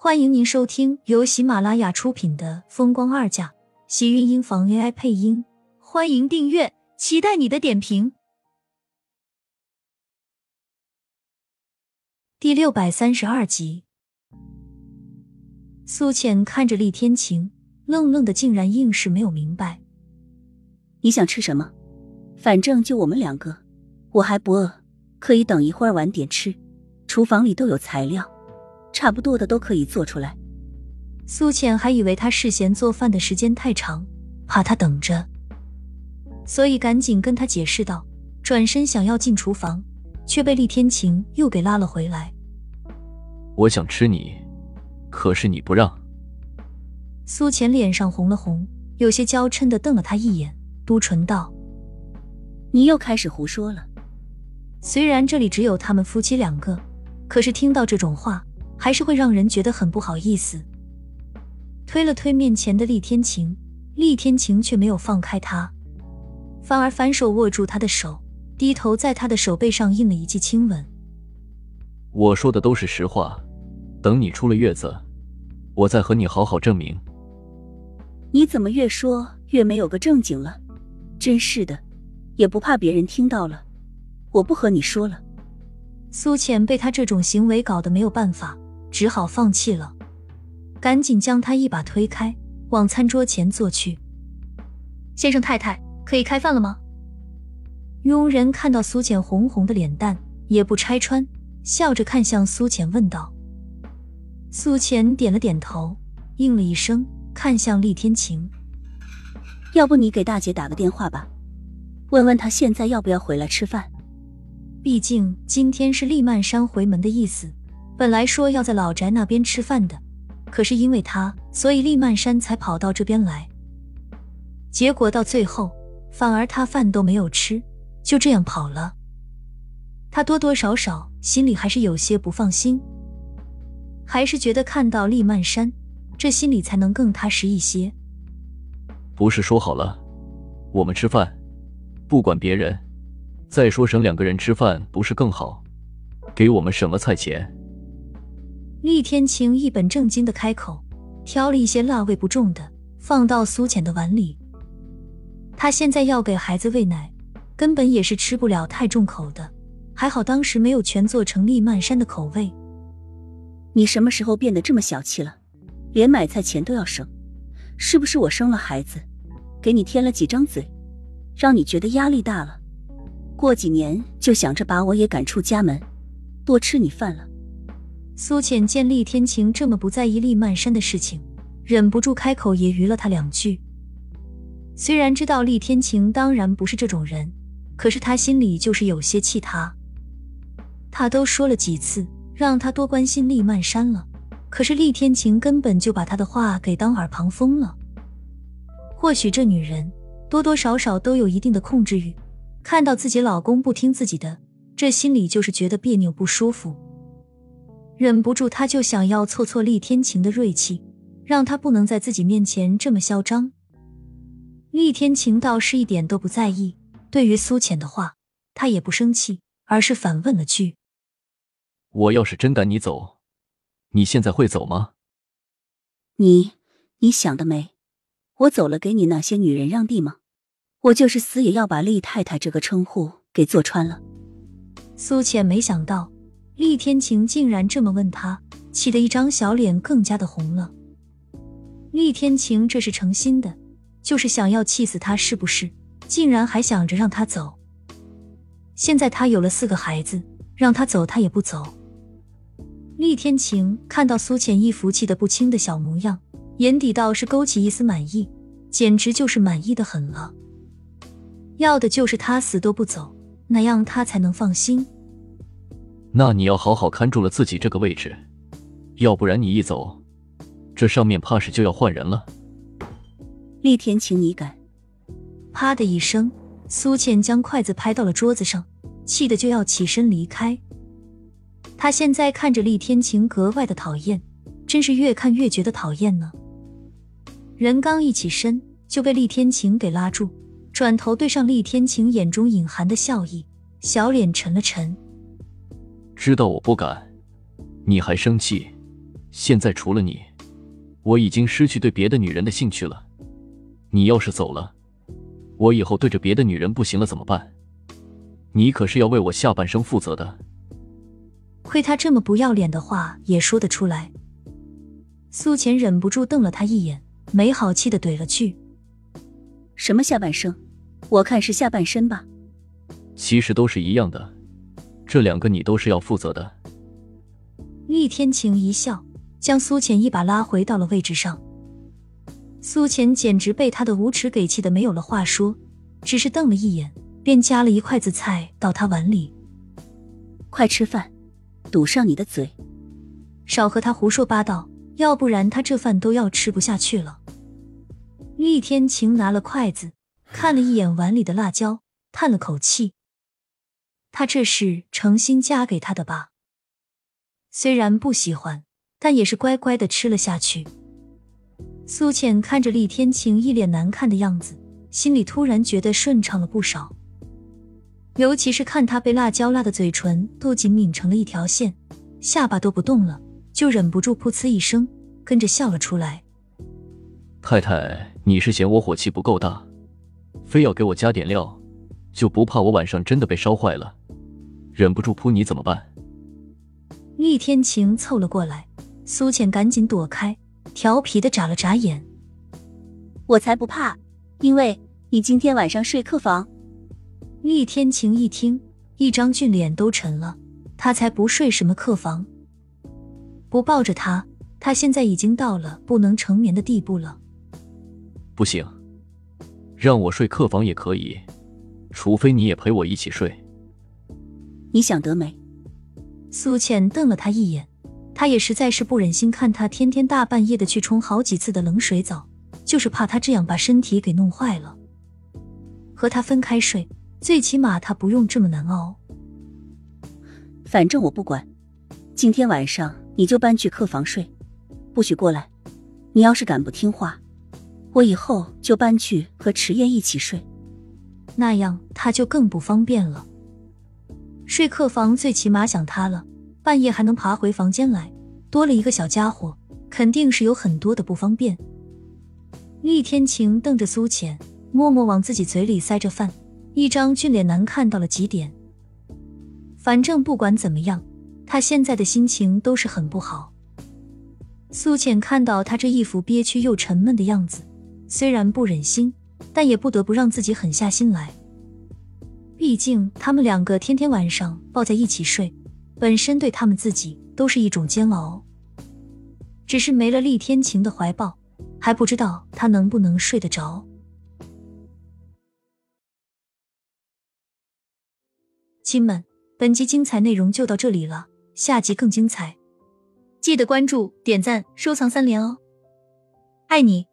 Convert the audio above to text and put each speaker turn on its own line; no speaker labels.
欢迎您收听由喜马拉雅出品的《风光二嫁》，喜运音房 AI 配音。欢迎订阅，期待你的点评。第六百三十二集，苏浅看着厉天晴，愣愣的，竟然硬是没有明白。
你想吃什么？反正就我们两个，我还不饿，可以等一会儿晚点吃。厨房里都有材料，差不多的都可以做出来。
苏浅还以为他事嫌做饭的时间太长，怕他等着，所以赶紧跟他解释道，转身想要进厨房，却被厉天晴又给拉了回来。
我想吃你，可是你不让。
苏浅脸上红了红，有些娇嗔的瞪了他一眼，嘟唇道：“
你又开始胡说了。”
虽然这里只有他们夫妻两个。可是听到这种话，还是会让人觉得很不好意思。推了推面前的厉天晴，厉天晴却没有放开他，反而反手握住他的手，低头在他的手背上印了一记亲吻。
我说的都是实话，等你出了月子，我再和你好好证明。
你怎么越说越没有个正经了？真是的，也不怕别人听到了。我不和你说了。
苏浅被他这种行为搞得没有办法，只好放弃了，赶紧将他一把推开，往餐桌前坐去。先生太太，可以开饭了吗？佣人看到苏浅红红的脸蛋，也不拆穿，笑着看向苏浅问道。苏浅点了点头，应了一声，看向厉天晴：“
要不你给大姐打个电话吧，问问她现在要不要回来吃饭。”
毕竟今天是厉曼山回门的意思，本来说要在老宅那边吃饭的，可是因为他，所以厉曼山才跑到这边来。结果到最后，反而他饭都没有吃，就这样跑了。他多多少少心里还是有些不放心，还是觉得看到厉曼山，这心里才能更踏实一些。
不是说好了，我们吃饭，不管别人。再说省两个人吃饭不是更好？给我们省了菜钱。
厉天晴一本正经的开口，挑了一些辣味不重的放到苏浅的碗里。他现在要给孩子喂奶，根本也是吃不了太重口的。还好当时没有全做成厉曼山的口味。
你什么时候变得这么小气了？连买菜钱都要省？是不是我生了孩子，给你添了几张嘴，让你觉得压力大了？过几年就想着把我也赶出家门，多吃你饭了。
苏浅见厉天晴这么不在意厉曼山的事情，忍不住开口揶揄了他两句。虽然知道厉天晴当然不是这种人，可是他心里就是有些气他。他都说了几次让他多关心厉曼山了，可是厉天晴根本就把他的话给当耳旁风了。或许这女人多多少少都有一定的控制欲。看到自己老公不听自己的，这心里就是觉得别扭不舒服，忍不住他就想要挫挫厉天晴的锐气，让他不能在自己面前这么嚣张。厉天晴倒是一点都不在意，对于苏浅的话，他也不生气，而是反问了句：“
我要是真赶你走，你现在会走吗？”
你，你想得美！我走了，给你那些女人让地吗？我就是死也要把厉太太这个称呼给做穿了。
苏浅没想到厉天晴竟然这么问他，气得一张小脸更加的红了。厉天晴这是诚心的，就是想要气死他，是不是？竟然还想着让他走。现在他有了四个孩子，让他走他也不走。厉天晴看到苏浅一副气得不轻的小模样，眼底倒是勾起一丝满意，简直就是满意的很了。要的就是他死都不走，那样他才能放心。
那你要好好看住了自己这个位置，要不然你一走，这上面怕是就要换人了。
厉天晴，你敢！
啪的一声，苏倩将筷子拍到了桌子上，气得就要起身离开。她现在看着厉天晴格外的讨厌，真是越看越觉得讨厌呢。人刚一起身，就被厉天晴给拉住。转头对上厉天晴，眼中隐含的笑意，小脸沉了沉。
知道我不敢，你还生气，现在除了你，我已经失去对别的女人的兴趣了。你要是走了，我以后对着别的女人不行了怎么办？你可是要为我下半生负责的。
亏他这么不要脸的话也说得出来。苏浅忍不住瞪了他一眼，没好气的怼了句：“
什么下半生？我看是下半身吧。”
其实都是一样的，这两个你都是要负责的。
厉天晴一笑，将苏浅一把拉回到了位置上。苏浅简直被他的无耻给气的没有了话说，只是瞪了一眼，便夹了一筷子菜到他碗里：“
快吃饭，堵上你的嘴，
少和他胡说八道。”要不然他这饭都要吃不下去了。厉天晴拿了筷子，看了一眼碗里的辣椒，叹了口气。他这是诚心嫁给他的吧？虽然不喜欢，但也是乖乖的吃了下去。苏浅看着厉天晴一脸难看的样子，心里突然觉得顺畅了不少。尤其是看他被辣椒辣的嘴唇都紧抿成了一条线，下巴都不动了。就忍不住噗呲一声，跟着笑了出来。
太太，你是嫌我火气不够大，非要给我加点料，就不怕我晚上真的被烧坏了，忍不住扑你怎么办？
厉天晴凑了过来，苏浅赶紧躲开，调皮的眨了眨眼。
我才不怕，因为你今天晚上睡客房。
厉天晴一听，一张俊脸都沉了，他才不睡什么客房。不抱着他，他现在已经到了不能成眠的地步了。
不行，让我睡客房也可以，除非你也陪我一起睡。
你想得美？
苏浅瞪了他一眼，他也实在是不忍心看他天天大半夜的去冲好几次的冷水澡，就是怕他这样把身体给弄坏了。和他分开睡，最起码他不用这么难熬。
反正我不管，今天晚上。你就搬去客房睡，不许过来。你要是敢不听话，我以后就搬去和迟燕一起睡，
那样他就更不方便了。睡客房最起码想他了，半夜还能爬回房间来，多了一个小家伙，肯定是有很多的不方便。厉天晴瞪着苏浅，默默往自己嘴里塞着饭，一张俊脸难看到了极点。反正不管怎么样。他现在的心情都是很不好。苏浅看到他这一副憋屈又沉闷的样子，虽然不忍心，但也不得不让自己狠下心来。毕竟他们两个天天晚上抱在一起睡，本身对他们自己都是一种煎熬。只是没了厉天晴的怀抱，还不知道他能不能睡得着。亲们，本集精彩内容就到这里了。下集更精彩，记得关注、点赞、收藏三连哦！爱你。